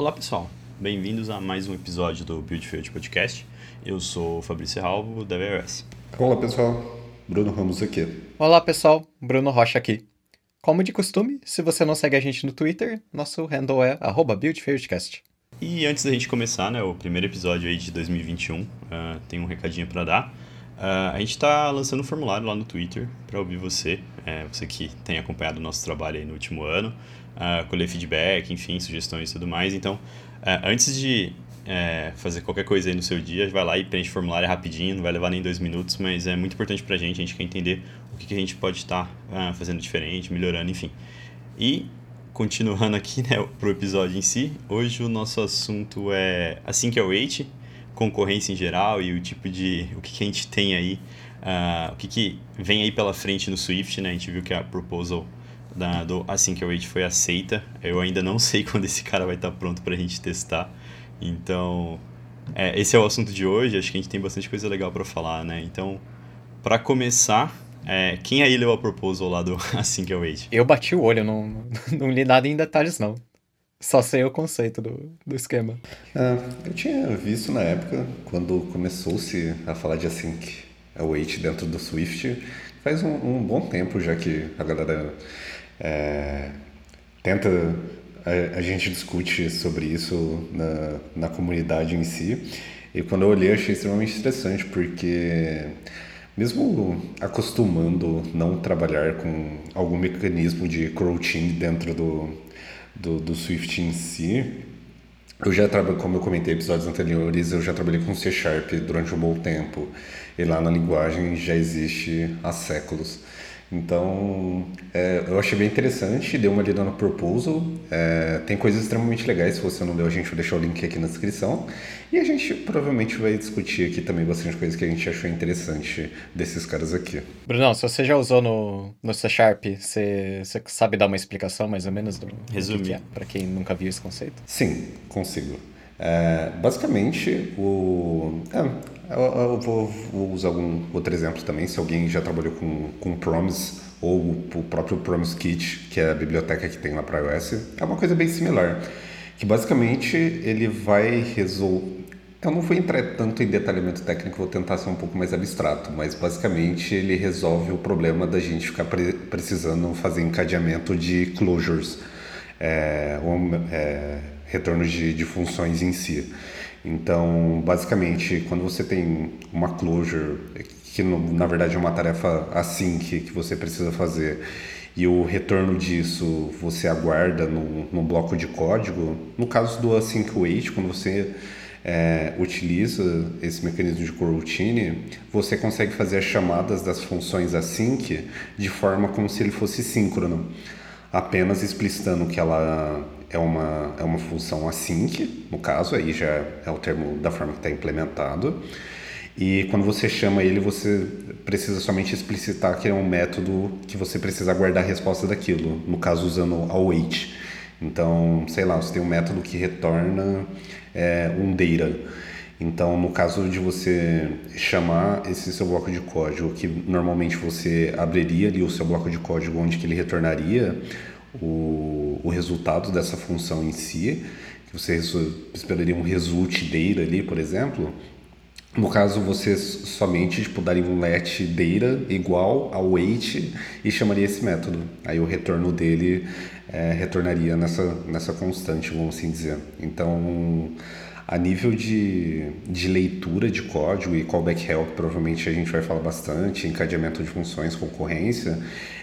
Olá pessoal, bem-vindos a mais um episódio do Build Field Podcast. Eu sou o Fabrício Ralvo, da VRS. Olá pessoal, Bruno Ramos aqui. Olá pessoal, Bruno Rocha aqui. Como de costume, se você não segue a gente no Twitter, nosso handle é BuildFieldCast. E antes da gente começar, né, o primeiro episódio aí de 2021, uh, tem um recadinho para dar. Uh, a gente está lançando um formulário lá no Twitter para ouvir você, é, você que tem acompanhado o nosso trabalho aí no último ano, uh, colher feedback, enfim, sugestões e tudo mais. Então, uh, antes de é, fazer qualquer coisa aí no seu dia, vai lá e preenche o formulário rapidinho, não vai levar nem dois minutos, mas é muito importante para a gente, a gente quer entender o que, que a gente pode estar tá, fazendo diferente, melhorando, enfim. E continuando aqui né, para o episódio em si, hoje o nosso assunto é assim que é o Wait, concorrência em geral e o tipo de. o que, que a gente tem aí, uh, o que, que vem aí pela frente no Swift, né? A gente viu que a proposal da, do Assim que Wait foi aceita. Eu ainda não sei quando esse cara vai estar pronto para a gente testar. Então, é, esse é o assunto de hoje. Acho que a gente tem bastante coisa legal para falar, né? Então, para começar, é, quem aí leu a proposal lá do Assim que Wait? Eu bati o olho, não, não li nada em detalhes, não. Só sei o conceito do, do esquema. É, eu tinha visto na época, quando começou-se a falar de async await dentro do Swift, faz um, um, bom tempo já que a galera é, tenta, a, a, gente discute sobre isso na, na comunidade em si. E quando eu olhei, achei extremamente interessante, porque mesmo acostumando não trabalhar com algum mecanismo de crouching dentro do do, do Swift em si, eu já trabalhei, como eu comentei em episódios anteriores, eu já trabalhei com C Sharp durante um bom tempo. E lá na linguagem já existe há séculos. Então, é, eu achei bem interessante, dei uma lida no proposal. É, tem coisas extremamente legais, se você não deu, a gente vai deixar o link aqui na descrição. E a gente provavelmente vai discutir aqui também bastante coisas que a gente achou interessante desses caras aqui. Brunão, se você já usou no, no C Sharp, você, você sabe dar uma explicação mais ou menos do, Resumir. que é, para quem nunca viu esse conceito? Sim, consigo. É, basicamente, o, é, eu, eu vou, vou, usar algum outro exemplo também. Se alguém já trabalhou com, com Promise ou o próprio Promise Kit, que é a biblioteca que tem lá para iOS, é uma coisa bem similar. Que basicamente ele vai resolver. Eu não vou entrar tanto em detalhamento técnico, vou tentar ser um pouco mais abstrato, mas basicamente ele resolve o problema da gente ficar pre precisando fazer encadeamento de closures, é, ou, é, retornos de, de funções em si. Então, basicamente, quando você tem uma closure, que na verdade é uma tarefa assim que, que você precisa fazer, e o retorno disso você aguarda no, no bloco de código, no caso do async wait, quando você é, utiliza esse mecanismo de coroutine, você consegue fazer as chamadas das funções async de forma como se ele fosse síncrono, apenas explicitando que ela é uma, é uma função async, no caso, aí já é o termo da forma que está implementado. E quando você chama ele, você precisa somente explicitar que é um método que você precisa aguardar a resposta daquilo, no caso usando await. Então, sei lá, você tem um método que retorna é, um data. Então, no caso de você chamar esse seu bloco de código, que normalmente você abriria ali o seu bloco de código onde que ele retornaria, o, o resultado dessa função em si, que você esperaria um result data ali, por exemplo. No caso, você somente tipo, daria um let data igual ao wait e chamaria esse método. Aí o retorno dele é, retornaria nessa, nessa constante, vamos assim dizer. Então, a nível de, de leitura de código e callback help, provavelmente a gente vai falar bastante, encadeamento de funções, concorrência,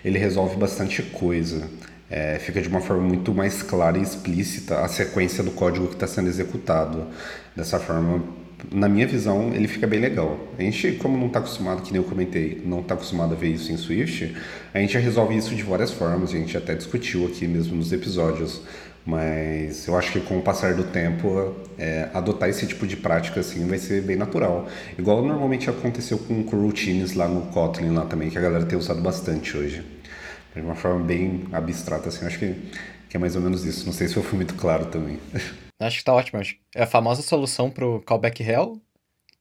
ele resolve bastante coisa é, fica de uma forma muito mais clara e explícita a sequência do código que está sendo executado. Dessa forma, na minha visão, ele fica bem legal. A gente, como não está acostumado, que nem eu comentei, não está acostumado a ver isso em Swift, a gente resolve isso de várias formas, a gente até discutiu aqui mesmo nos episódios. Mas eu acho que com o passar do tempo, é, adotar esse tipo de prática assim vai ser bem natural. Igual normalmente aconteceu com routines lá no Kotlin lá também, que a galera tem usado bastante hoje de uma forma bem abstrata, assim. Acho que, que é mais ou menos isso. Não sei se eu fui muito claro também. Acho que tá ótimo. É a famosa solução pro callback hell,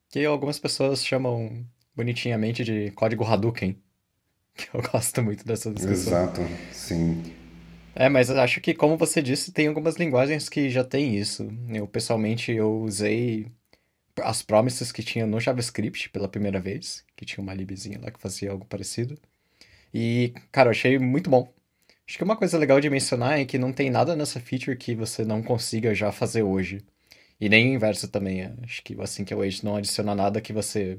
que algumas pessoas chamam bonitinhamente de código Hadouken. Que eu gosto muito dessa discussão. Exato, sim. É, mas acho que, como você disse, tem algumas linguagens que já tem isso. Eu, pessoalmente, eu usei as promises que tinha no JavaScript pela primeira vez, que tinha uma libzinha lá que fazia algo parecido. E, cara, eu achei muito bom. Acho que uma coisa legal de mencionar é que não tem nada nessa feature que você não consiga já fazer hoje. E nem o inverso também. É. Acho que assim que o Age não adiciona nada que você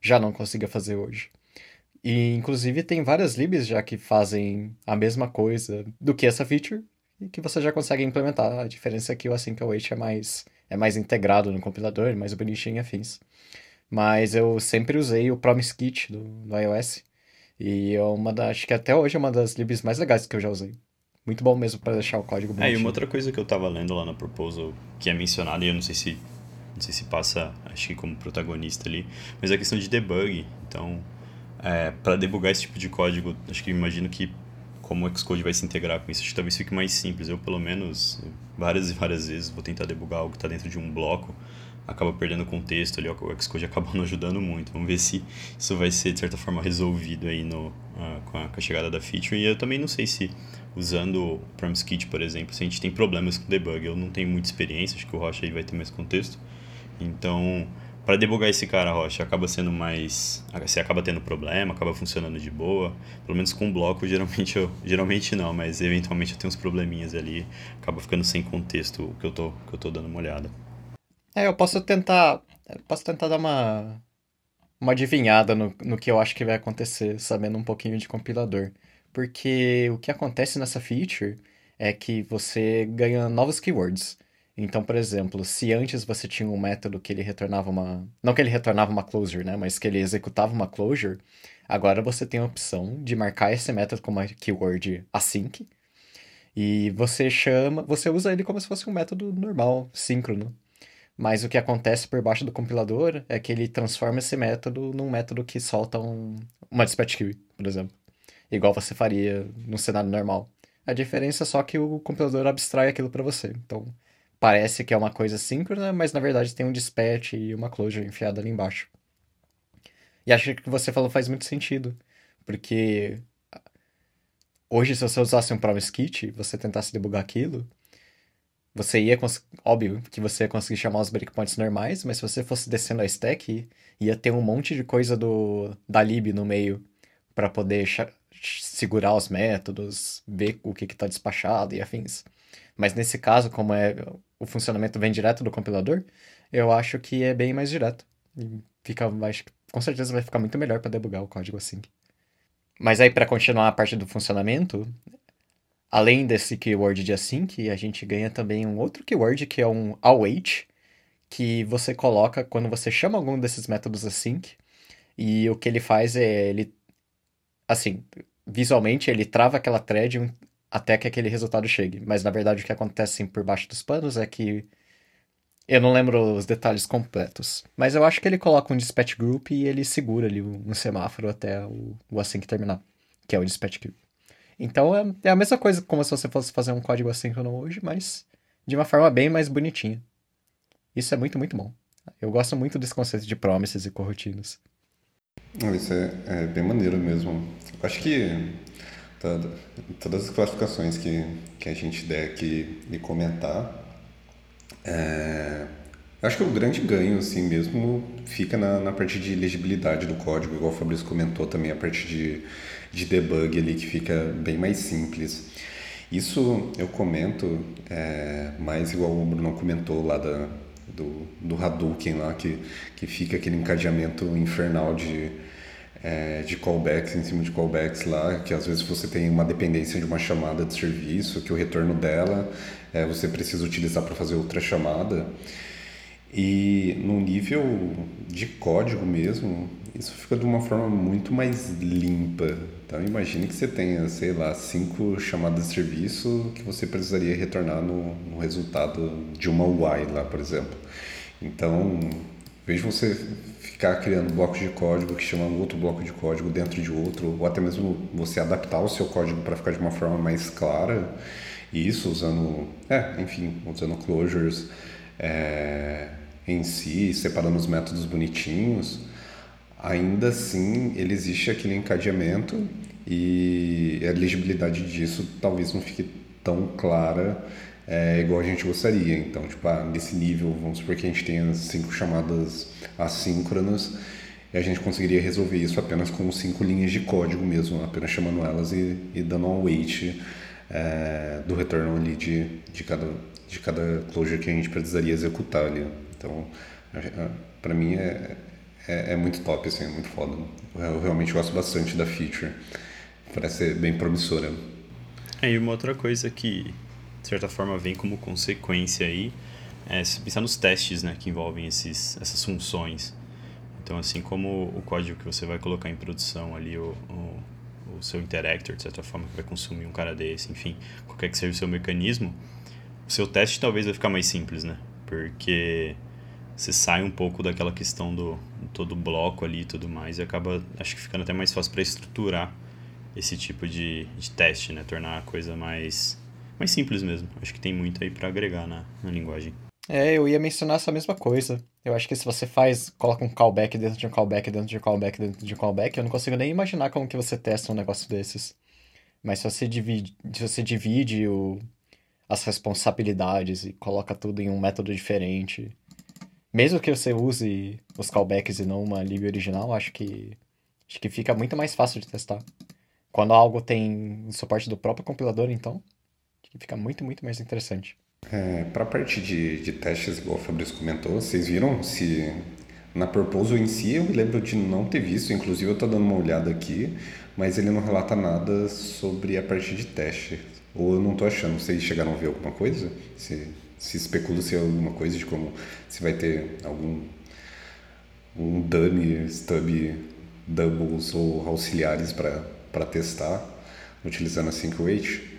já não consiga fazer hoje. E inclusive tem várias libs já que fazem a mesma coisa do que essa feature e que você já consegue implementar. A diferença é que o Async Await é mais é mais integrado no compilador, mais bonitinho e afins. Mas eu sempre usei o Promise Kit do, do iOS e é uma da, acho que até hoje é uma das libs mais legais que eu já usei. Muito bom mesmo para deixar o código bonitinho. É, e uma outra coisa que eu tava lendo lá na proposal, que é mencionada, e eu não sei se não sei se passa, acho que como protagonista ali, mas é a questão de debug. Então, é, para debugar esse tipo de código, acho que imagino que como o Xcode vai se integrar com isso, acho que talvez fique mais simples. Eu, pelo menos, várias e várias vezes vou tentar debugar algo que está dentro de um bloco acaba perdendo contexto ali, o Xcode acaba não ajudando muito. Vamos ver se isso vai ser, de certa forma, resolvido aí no, uh, com, a, com, a, chegada da feature. E eu também não sei se, usando o Promise Kit, por exemplo, se a gente tem problemas com debug. Eu não tenho muita experiência, acho que o Rocha aí vai ter mais contexto. Então, para debugar esse cara, Rocha, acaba sendo mais... Você acaba tendo problema, acaba funcionando de boa. Pelo menos com bloco, geralmente eu... Geralmente não, mas eventualmente eu tenho uns probleminhas ali. Acaba ficando sem contexto o que eu tô, que eu tô dando uma olhada. É, eu posso tentar. Posso tentar dar uma. Uma adivinhada no, no que eu acho que vai acontecer, sabendo um pouquinho de compilador. Porque o que acontece nessa feature é que você ganha novos keywords. Então, por exemplo, se antes você tinha um método que ele retornava uma. Não que ele retornava uma closure, né? Mas que ele executava uma closure, agora você tem a opção de marcar esse método como uma keyword async. E você chama. Você usa ele como se fosse um método normal, síncrono. Mas o que acontece por baixo do compilador é que ele transforma esse método num método que solta um, uma dispatch queue, por exemplo. Igual você faria no cenário normal. A diferença é só que o compilador abstrai aquilo para você. Então, parece que é uma coisa síncrona, mas na verdade tem um dispatch e uma closure enfiada ali embaixo. E acho que o que você falou faz muito sentido. Porque hoje, se você usasse um promise kit, você tentasse debugar aquilo, você ia óbvio que você ia conseguir chamar os breakpoints normais, mas se você fosse descendo a stack, ia ter um monte de coisa do da lib no meio para poder segurar os métodos, ver o que está despachado e afins. Mas nesse caso, como é o funcionamento vem direto do compilador, eu acho que é bem mais direto. Fica, acho, com certeza vai ficar muito melhor para debugar o código assim. Mas aí, para continuar a parte do funcionamento, Além desse keyword de async, a gente ganha também um outro keyword que é um await, que você coloca quando você chama algum desses métodos async, e o que ele faz é ele assim, visualmente ele trava aquela thread até que aquele resultado chegue, mas na verdade o que acontece por baixo dos panos é que eu não lembro os detalhes completos, mas eu acho que ele coloca um dispatch group e ele segura ali um semáforo até o, o async terminar, que é o dispatch group. Então é, é a mesma coisa como se você fosse fazer um código assíncrono hoje, mas de uma forma bem mais bonitinha. Isso é muito, muito bom. Eu gosto muito desse conceito de promises e corrotinas. Isso é, é, bem maneiro mesmo. Acho que todas as classificações que, que a gente der aqui e comentar, é, acho que o grande ganho, assim mesmo, fica na, na parte de legibilidade do código, igual o Fabrício comentou também, a parte de de debug ali que fica bem mais simples. Isso eu comento é, mais igual o Bruno comentou lá da, do, do Hadouken lá, que, que fica aquele encadeamento infernal de, é, de callbacks em cima de callbacks lá, que às vezes você tem uma dependência de uma chamada de serviço, que o retorno dela é, você precisa utilizar para fazer outra chamada. E no nível de código mesmo, isso fica de uma forma muito mais limpa. Então imagine que você tenha, sei lá, cinco chamadas de serviço que você precisaria retornar no, no resultado de uma UI lá, por exemplo. Então, veja você ficar criando blocos de código que chamam outro bloco de código dentro de outro, ou até mesmo você adaptar o seu código para ficar de uma forma mais clara, e isso usando, é, enfim, usando closures é, em si, separando os métodos bonitinhos ainda assim ele existe aquele encadeamento e a legibilidade disso talvez não fique tão clara é, igual a gente gostaria. Então, tipo, ah, nesse nível, vamos supor que a gente tenha cinco chamadas assíncronas e a gente conseguiria resolver isso apenas com cinco linhas de código mesmo, apenas chamando elas e, e dando um await é, do retorno ali de, de, cada, de cada closure que a gente precisaria executar ali. Então, para mim é, é, é, muito top, assim, é muito foda. Eu realmente gosto bastante da feature. Parece ser bem promissora. É, e uma outra coisa que, de certa forma, vem como consequência aí, é se pensar nos testes né, que envolvem esses, essas funções. Então, assim como o código que você vai colocar em produção ali, o, o, o seu interactor, de certa forma, que vai consumir um cara desse, enfim, qualquer que seja o seu mecanismo, o seu teste talvez vai ficar mais simples, né? Porque você sai um pouco daquela questão do todo bloco ali e tudo mais e acaba, acho que ficando até mais fácil para estruturar esse tipo de, de teste, né? Tornar a coisa mais, mais simples mesmo. Acho que tem muito aí para agregar na, na linguagem. É, eu ia mencionar essa mesma coisa. Eu acho que se você faz, coloca um callback dentro de um callback, dentro de um callback, dentro de um callback, eu não consigo nem imaginar como que você testa um negócio desses. Mas se você divide, se você divide o, as responsabilidades e coloca tudo em um método diferente, mesmo que você use os callbacks e não uma lib original, acho que acho que fica muito mais fácil de testar. Quando algo tem suporte do próprio compilador, então, fica muito, muito mais interessante. É, Para a parte de, de testes, igual o Fabrício comentou, vocês viram se na Proposal em si eu me lembro de não ter visto, inclusive eu estou dando uma olhada aqui, mas ele não relata nada sobre a parte de teste. Ou eu não estou achando, vocês chegaram a ver alguma coisa? Se, se especula se é alguma coisa de como se vai ter algum um dummy, stub, doubles ou auxiliares para testar utilizando a SyncWait.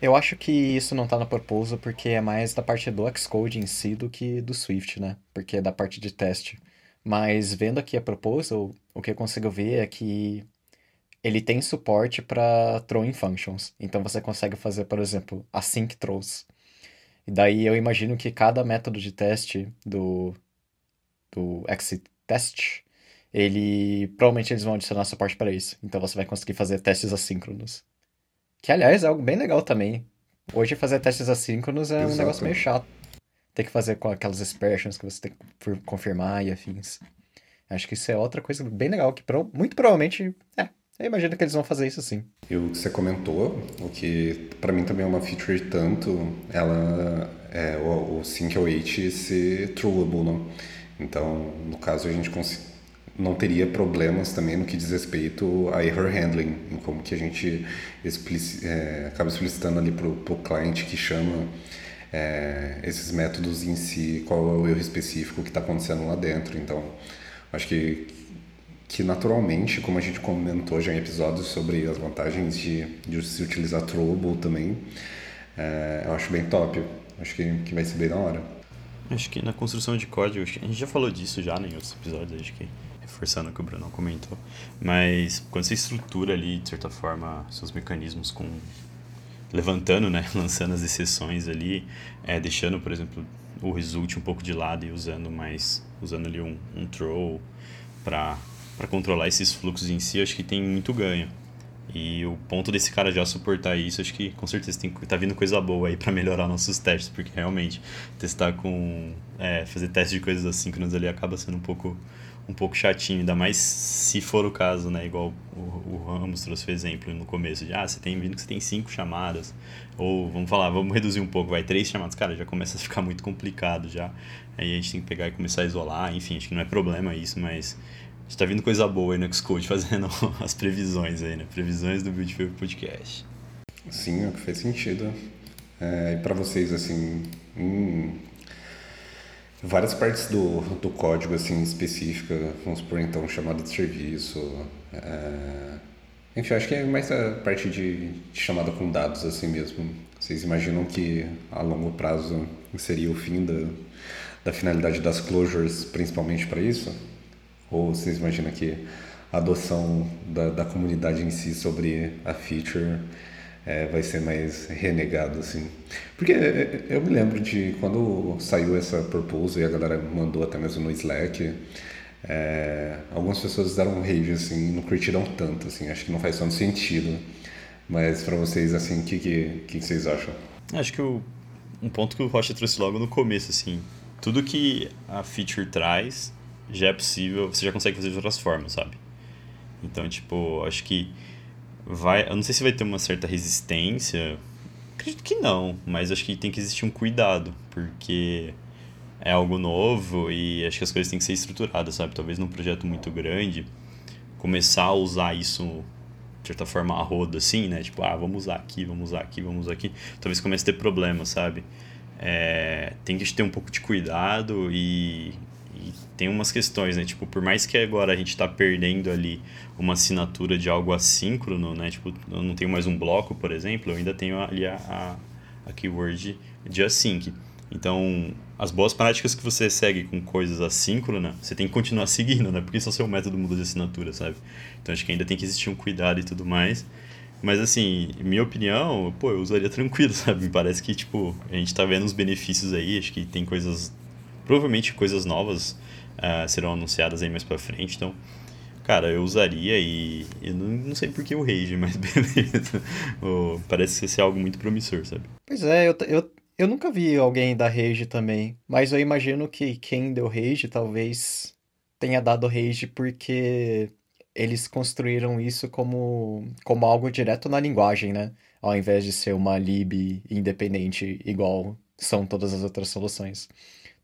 Eu acho que isso não tá na proposal porque é mais da parte do Xcode em si do que do Swift, né? Porque é da parte de teste. Mas vendo aqui a proposal, o que eu consigo ver é que ele tem suporte para throwing functions. Então você consegue fazer, por exemplo, async throws. E daí eu imagino que cada método de teste do, do exit test, ele provavelmente eles vão adicionar suporte para isso. Então você vai conseguir fazer testes assíncronos. Que, aliás, é algo bem legal também. Hoje fazer testes assíncronos é Exato. um negócio meio chato. Tem que fazer com aquelas expressions que você tem que confirmar e afins. Acho que isso é outra coisa bem legal, que muito provavelmente, é, eu imagino que eles vão fazer isso sim. E o que você comentou, o que para mim também é uma feature tanto, ela é o, o Sync08 ser trueable, não? Então, no caso, a gente consegue não teria problemas também no que diz respeito a error handling, em como que a gente é, acaba explicitando ali para o cliente que chama é, esses métodos em si, qual é o erro específico que está acontecendo lá dentro. Então, acho que, que naturalmente, como a gente comentou já em episódios sobre as vantagens de, de se utilizar Trouble também, é, eu acho bem top. Acho que, que vai ser bem da hora. Acho que na construção de código, a gente já falou disso já né, em outros episódios, acho que reforçando o que o Bruno comentou. Mas quando você estrutura ali, de certa forma, seus mecanismos com levantando, né, lançando as exceções ali, é, deixando, por exemplo, o result um pouco de lado e usando mais, usando ali um, um throw para controlar esses fluxos em si, acho que tem muito ganho. E o ponto desse cara já suportar isso, acho que com certeza tem, tá vindo coisa boa aí para melhorar nossos testes, porque realmente testar com. É, fazer teste de coisas assíncronas ali acaba sendo um pouco um pouco chatinho, ainda mais se for o caso, né? Igual o, o Ramos trouxe o exemplo no começo, de ah, você tem vindo que você tem cinco chamadas, ou vamos falar, vamos reduzir um pouco, vai três chamadas, cara, já começa a ficar muito complicado já. Aí a gente tem que pegar e começar a isolar, enfim, acho que não é problema isso, mas está vindo coisa boa aí no Xcode fazendo as previsões aí, né? Previsões do Beautiful Podcast. Sim, é o que faz sentido. É, e para vocês, assim, hum, várias partes do, do código assim específica, vamos supor então chamada de serviço. É... Enfim, acho que é mais a parte de, de, chamada com dados assim mesmo. Vocês imaginam que a longo prazo seria o fim da, da finalidade das closures, principalmente para isso? Ou vocês imaginam que a adoção da, da comunidade em si sobre a feature é, vai ser mais renegado, assim. Porque é, é, eu me lembro de quando saiu essa proposal e a galera mandou até mesmo no Slack, é, algumas pessoas deram um rage, assim, não curtiram tanto, assim, acho que não faz tanto sentido. Mas para vocês, assim, o que, que, que, vocês acham? Acho que o, um ponto que o Rocha trouxe logo no começo, assim, tudo que a feature traz já é possível, você já consegue fazer de outras formas, sabe? Então, tipo, acho que vai. Eu não sei se vai ter uma certa resistência. Acredito que não, mas acho que tem que existir um cuidado, porque é algo novo e acho que as coisas têm que ser estruturadas, sabe? Talvez num projeto muito grande, começar a usar isso de certa forma a roda, assim, né? Tipo, ah, vamos usar aqui, vamos usar aqui, vamos usar aqui. Talvez comece a ter problemas, sabe? É, tem que ter um pouco de cuidado e tem umas questões, né? Tipo, por mais que agora a gente está perdendo ali uma assinatura de algo assíncrono, né? Tipo, eu não tenho mais um bloco, por exemplo, eu ainda tenho ali a, a, a keyword de async. Então, as boas práticas que você segue com coisas assíncronas, você tem que continuar seguindo, né? Porque o seu método muda de assinatura, sabe? Então, acho que ainda tem que existir um cuidado e tudo mais. Mas, assim, minha opinião, pô, eu usaria tranquilo, sabe? Me parece que, tipo, a gente tá vendo os benefícios aí, acho que tem coisas provavelmente coisas novas uh, serão anunciadas aí mais pra frente, então, cara, eu usaria e eu não, não sei por que o Rage, mas beleza. oh, parece ser algo muito promissor, sabe? Pois é, eu, eu, eu nunca vi alguém da Rage também, mas eu imagino que quem deu Rage talvez tenha dado Rage porque eles construíram isso como, como algo direto na linguagem, né? Ao invés de ser uma lib independente igual são todas as outras soluções.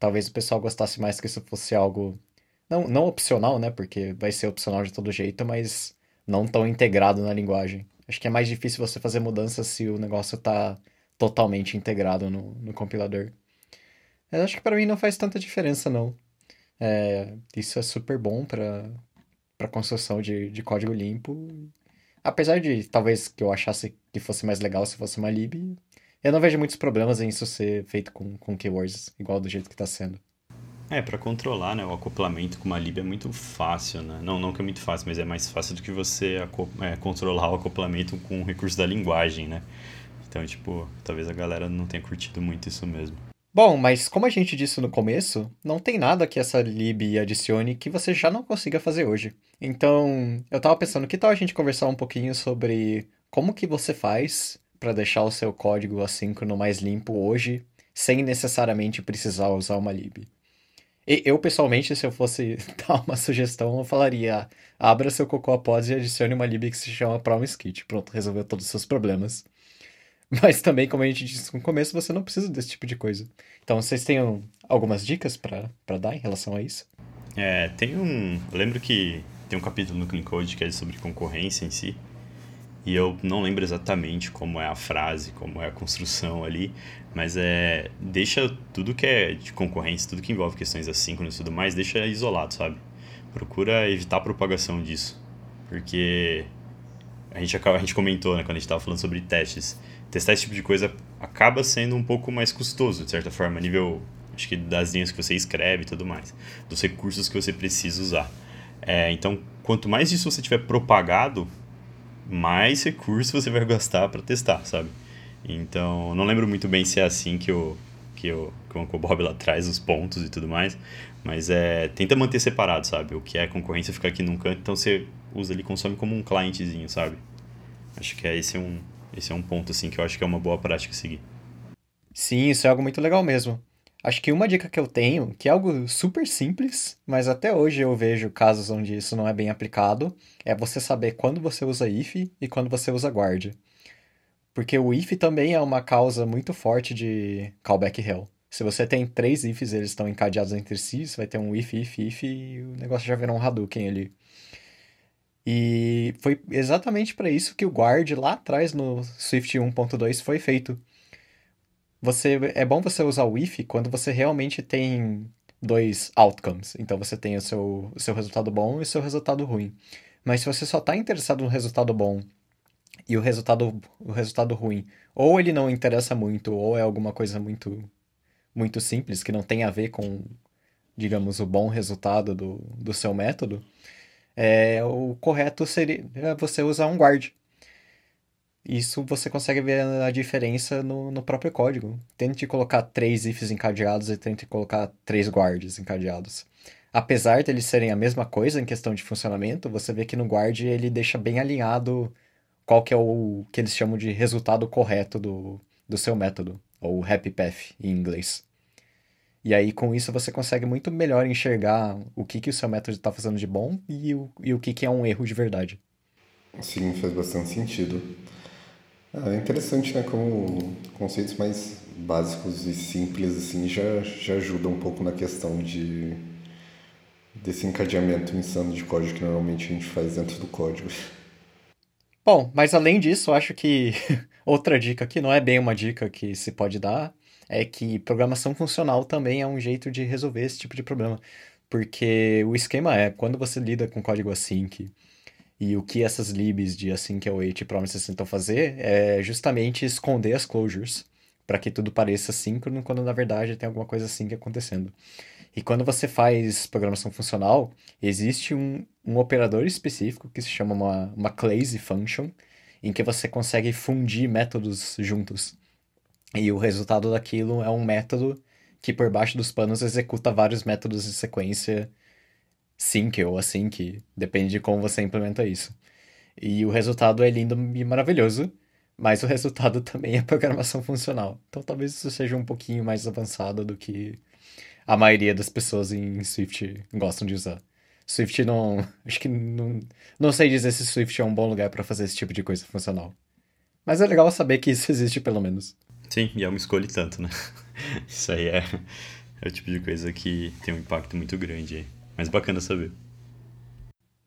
Talvez o pessoal gostasse mais que isso fosse algo. Não, não opcional, né? Porque vai ser opcional de todo jeito, mas não tão integrado na linguagem. Acho que é mais difícil você fazer mudanças se o negócio tá totalmente integrado no, no compilador. Eu acho que para mim não faz tanta diferença, não. É, isso é super bom para para construção de, de código limpo. Apesar de talvez que eu achasse que fosse mais legal se fosse uma lib, eu não vejo muitos problemas em isso ser feito com, com keywords, igual do jeito que está sendo. É, para controlar né, o acoplamento com uma lib é muito fácil, né? Não, não que é muito fácil, mas é mais fácil do que você é, controlar o acoplamento com o recurso da linguagem, né? Então, tipo, talvez a galera não tenha curtido muito isso mesmo. Bom, mas como a gente disse no começo, não tem nada que essa lib adicione que você já não consiga fazer hoje. Então, eu tava pensando, que tal a gente conversar um pouquinho sobre como que você faz para deixar o seu código assíncrono mais limpo hoje, sem necessariamente precisar usar uma lib. Eu, pessoalmente, se eu fosse dar uma sugestão, eu falaria: abra seu Cocoa Pods e adicione uma lib que se chama PromiseKit. Pronto, resolveu todos os seus problemas. Mas também, como a gente disse no começo, você não precisa desse tipo de coisa. Então, vocês têm algumas dicas para dar em relação a isso? É, tem um. Lembro que tem um capítulo no Clean Code que é sobre concorrência em si. E eu não lembro exatamente como é a frase, como é a construção ali, mas é deixa tudo que é de concorrência, tudo que envolve questões assíncronas e tudo mais, deixa isolado, sabe? Procura evitar a propagação disso, porque a gente a gente comentou, né, quando a gente estava falando sobre testes, testar esse tipo de coisa acaba sendo um pouco mais custoso, de certa forma, a nível acho que das linhas que você escreve e tudo mais, dos recursos que você precisa usar. É, então, quanto mais isso você tiver propagado, mais recursos você vai gastar para testar, sabe? Então, não lembro muito bem se é assim que o, que o, que o Uncle Bob lá traz os pontos e tudo mais, mas é, tenta manter separado, sabe? O que é concorrência fica aqui num canto, então você usa ali, consome como um clientezinho, sabe? Acho que é, esse, é um, esse é um ponto, assim, que eu acho que é uma boa prática seguir. Sim, isso é algo muito legal mesmo. Acho que uma dica que eu tenho, que é algo super simples, mas até hoje eu vejo casos onde isso não é bem aplicado, é você saber quando você usa if e quando você usa guard. Porque o if também é uma causa muito forte de callback hell. Se você tem três ifs eles estão encadeados entre si, você vai ter um if, if, if e o negócio já virou um Hadouken ali. E foi exatamente para isso que o guard lá atrás no Swift 1.2 foi feito você é bom você usar o if quando você realmente tem dois outcomes. Então você tem o seu, o seu resultado bom e o seu resultado ruim. Mas se você só está interessado no resultado bom e o resultado, o resultado ruim, ou ele não interessa muito, ou é alguma coisa muito, muito simples que não tem a ver com, digamos, o bom resultado do, do seu método, é, o correto seria você usar um guard. Isso você consegue ver a diferença no, no próprio código. Tente colocar três ifs encadeados e tente colocar três guards encadeados. Apesar de eles serem a mesma coisa em questão de funcionamento, você vê que no guard ele deixa bem alinhado qual que é o que eles chamam de resultado correto do, do seu método, ou happy path em inglês. E aí, com isso, você consegue muito melhor enxergar o que, que o seu método está fazendo de bom e o, e o que, que é um erro de verdade. Sim, faz bastante sentido. Ah, é interessante, né? Como conceitos mais básicos e simples assim já, já ajudam um pouco na questão de desse encadeamento insano de código que normalmente a gente faz dentro do código. Bom, mas além disso, acho que outra dica que não é bem uma dica que se pode dar é que programação funcional também é um jeito de resolver esse tipo de problema. Porque o esquema é, quando você lida com código async e o que essas libs de async await promises tentam fazer é justamente esconder as closures para que tudo pareça síncrono quando na verdade tem alguma coisa assim acontecendo. E quando você faz programação funcional, existe um, um operador específico que se chama uma, uma clase function, em que você consegue fundir métodos juntos. E o resultado daquilo é um método que por baixo dos panos executa vários métodos de sequência sync ou async, depende de como você implementa isso. E o resultado é lindo e maravilhoso, mas o resultado também é programação funcional. Então talvez isso seja um pouquinho mais avançado do que a maioria das pessoas em Swift gostam de usar. Swift não. Acho que não. Não sei dizer se Swift é um bom lugar para fazer esse tipo de coisa funcional. Mas é legal saber que isso existe, pelo menos. Sim, e é uma escolha tanto, né? Isso aí é, é o tipo de coisa que tem um impacto muito grande aí. Mas bacana saber.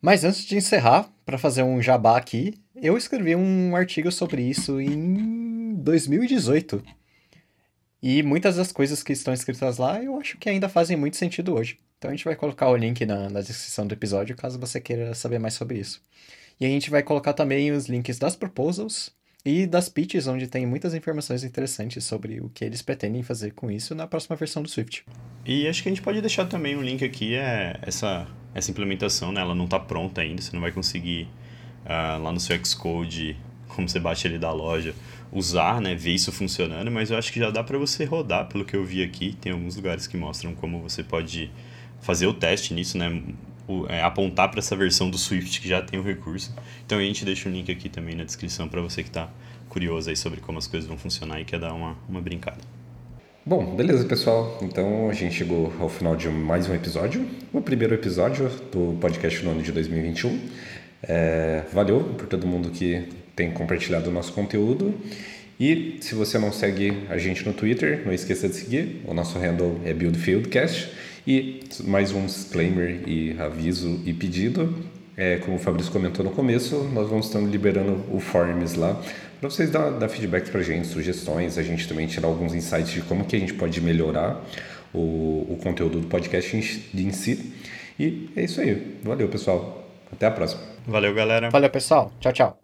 Mas antes de encerrar, para fazer um jabá aqui, eu escrevi um artigo sobre isso em 2018. E muitas das coisas que estão escritas lá eu acho que ainda fazem muito sentido hoje. Então a gente vai colocar o link na, na descrição do episódio caso você queira saber mais sobre isso. E a gente vai colocar também os links das proposals e das pitches, onde tem muitas informações interessantes sobre o que eles pretendem fazer com isso na próxima versão do Swift. E acho que a gente pode deixar também um link aqui, é essa, essa implementação, né? ela não está pronta ainda, você não vai conseguir uh, lá no seu Xcode, como você bate ele da loja, usar, né, ver isso funcionando, mas eu acho que já dá para você rodar, pelo que eu vi aqui, tem alguns lugares que mostram como você pode fazer o teste nisso, né, o, é, apontar para essa versão do Swift que já tem o recurso. Então a gente deixa o link aqui também na descrição para você que está curioso aí sobre como as coisas vão funcionar e quer dar uma, uma brincada. Bom, beleza, pessoal. Então a gente chegou ao final de mais um episódio, o primeiro episódio do podcast no ano de 2021. É, valeu por todo mundo que tem compartilhado o nosso conteúdo. E se você não segue a gente no Twitter, não esqueça de seguir. O nosso handle é BuildFieldCast. E mais um disclaimer e aviso e pedido. É, como o Fabrício comentou no começo, nós vamos estar liberando o Forms lá para vocês dar, dar feedback para a gente, sugestões, a gente também tirar alguns insights de como que a gente pode melhorar o, o conteúdo do podcast em, em si. E é isso aí. Valeu, pessoal. Até a próxima. Valeu, galera. Valeu, pessoal. Tchau, tchau.